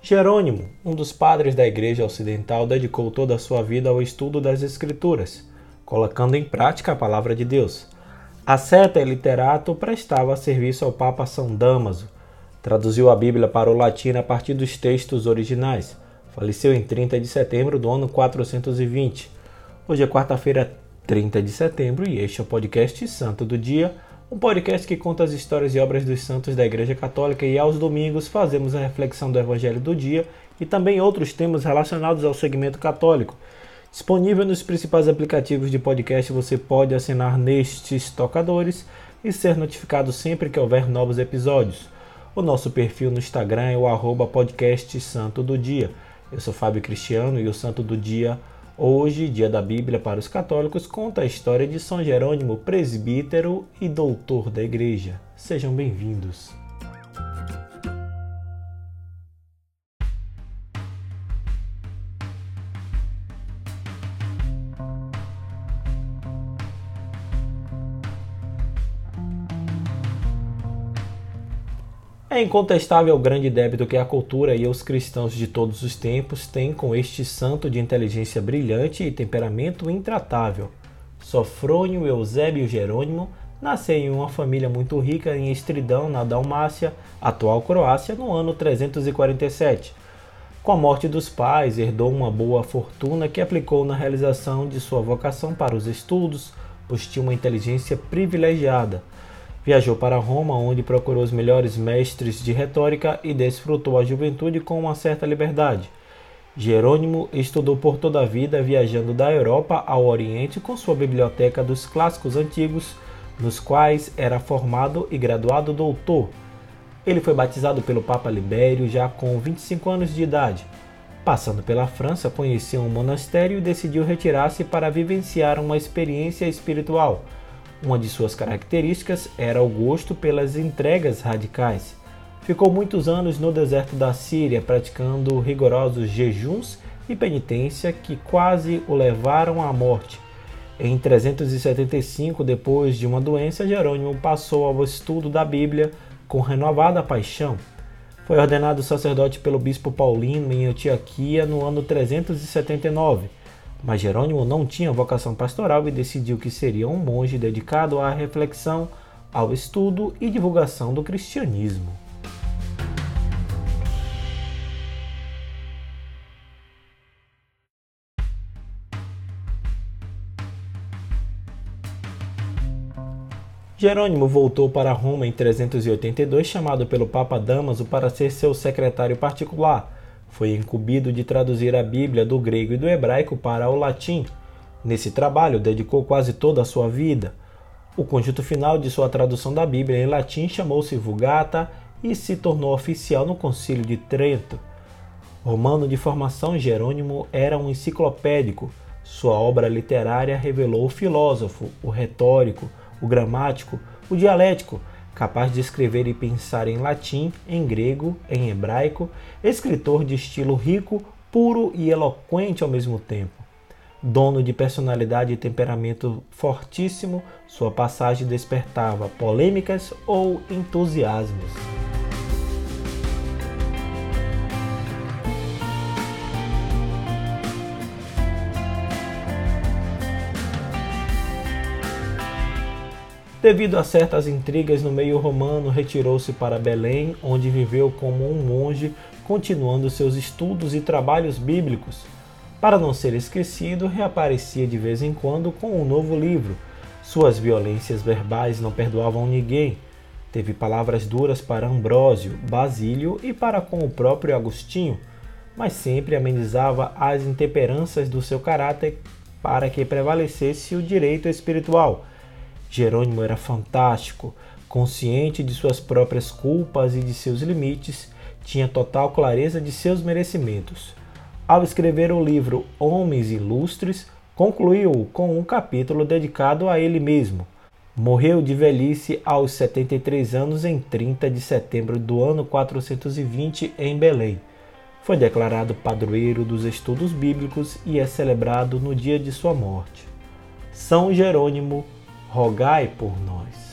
Jerônimo, um dos padres da Igreja Ocidental, dedicou toda a sua vida ao estudo das Escrituras, colocando em prática a palavra de Deus. Asceta e literato prestava serviço ao Papa São Damaso, traduziu a Bíblia para o latim a partir dos textos originais. Faleceu em 30 de setembro do ano 420. Hoje é quarta-feira, 30 de setembro, e este é o podcast Santo do Dia um podcast que conta as histórias e obras dos santos da Igreja Católica e aos domingos fazemos a reflexão do Evangelho do dia e também outros temas relacionados ao segmento católico. Disponível nos principais aplicativos de podcast, você pode assinar nestes tocadores e ser notificado sempre que houver novos episódios. O nosso perfil no Instagram é o arroba podcast Santo do Dia. Eu sou Fábio Cristiano e o Santo do Dia Hoje, dia da Bíblia para os católicos, conta a história de São Jerônimo, presbítero e doutor da Igreja. Sejam bem-vindos. É incontestável o grande débito que a cultura e os cristãos de todos os tempos têm com este santo de inteligência brilhante e temperamento intratável. Sofrônio Eusébio Jerônimo nasceu em uma família muito rica em Estridão, na Dalmácia, atual Croácia, no ano 347. Com a morte dos pais, herdou uma boa fortuna que aplicou na realização de sua vocação para os estudos, pois tinha uma inteligência privilegiada. Viajou para Roma, onde procurou os melhores mestres de retórica e desfrutou a juventude com uma certa liberdade. Jerônimo estudou por toda a vida, viajando da Europa ao Oriente com sua biblioteca dos clássicos antigos, nos quais era formado e graduado doutor. Ele foi batizado pelo Papa Libério já com 25 anos de idade. Passando pela França, conheceu um monastério e decidiu retirar-se para vivenciar uma experiência espiritual. Uma de suas características era o gosto pelas entregas radicais. Ficou muitos anos no deserto da Síria praticando rigorosos jejuns e penitência que quase o levaram à morte. Em 375, depois de uma doença, Jerônimo passou ao estudo da Bíblia com renovada paixão. Foi ordenado sacerdote pelo bispo Paulino em Antioquia no ano 379 mas Jerônimo não tinha vocação pastoral e decidiu que seria um monge dedicado à reflexão, ao estudo e divulgação do cristianismo. Jerônimo voltou para Roma em 382, chamado pelo Papa Damaso para ser seu secretário particular foi incumbido de traduzir a Bíblia do grego e do hebraico para o latim. Nesse trabalho, dedicou quase toda a sua vida. O conjunto final de sua tradução da Bíblia em latim chamou-se Vulgata e se tornou oficial no Concílio de Trento. Romano de formação, Jerônimo era um enciclopédico. Sua obra literária revelou o filósofo, o retórico, o gramático, o dialético, capaz de escrever e pensar em latim, em grego, em hebraico, escritor de estilo rico, puro e eloquente ao mesmo tempo. Dono de personalidade e temperamento fortíssimo, sua passagem despertava polêmicas ou entusiasmos. Devido a certas intrigas no meio romano, retirou-se para Belém, onde viveu como um monge, continuando seus estudos e trabalhos bíblicos. Para não ser esquecido, reaparecia de vez em quando com um novo livro. Suas violências verbais não perdoavam ninguém. Teve palavras duras para Ambrósio, Basílio e para com o próprio Agostinho, mas sempre amenizava as intemperanças do seu caráter para que prevalecesse o direito espiritual Jerônimo era fantástico, consciente de suas próprias culpas e de seus limites, tinha total clareza de seus merecimentos. Ao escrever o livro Homens Ilustres, concluiu com um capítulo dedicado a ele mesmo. Morreu de velhice aos 73 anos em 30 de setembro do ano 420 em Belém. Foi declarado padroeiro dos estudos bíblicos e é celebrado no dia de sua morte. São Jerônimo rogai por nós.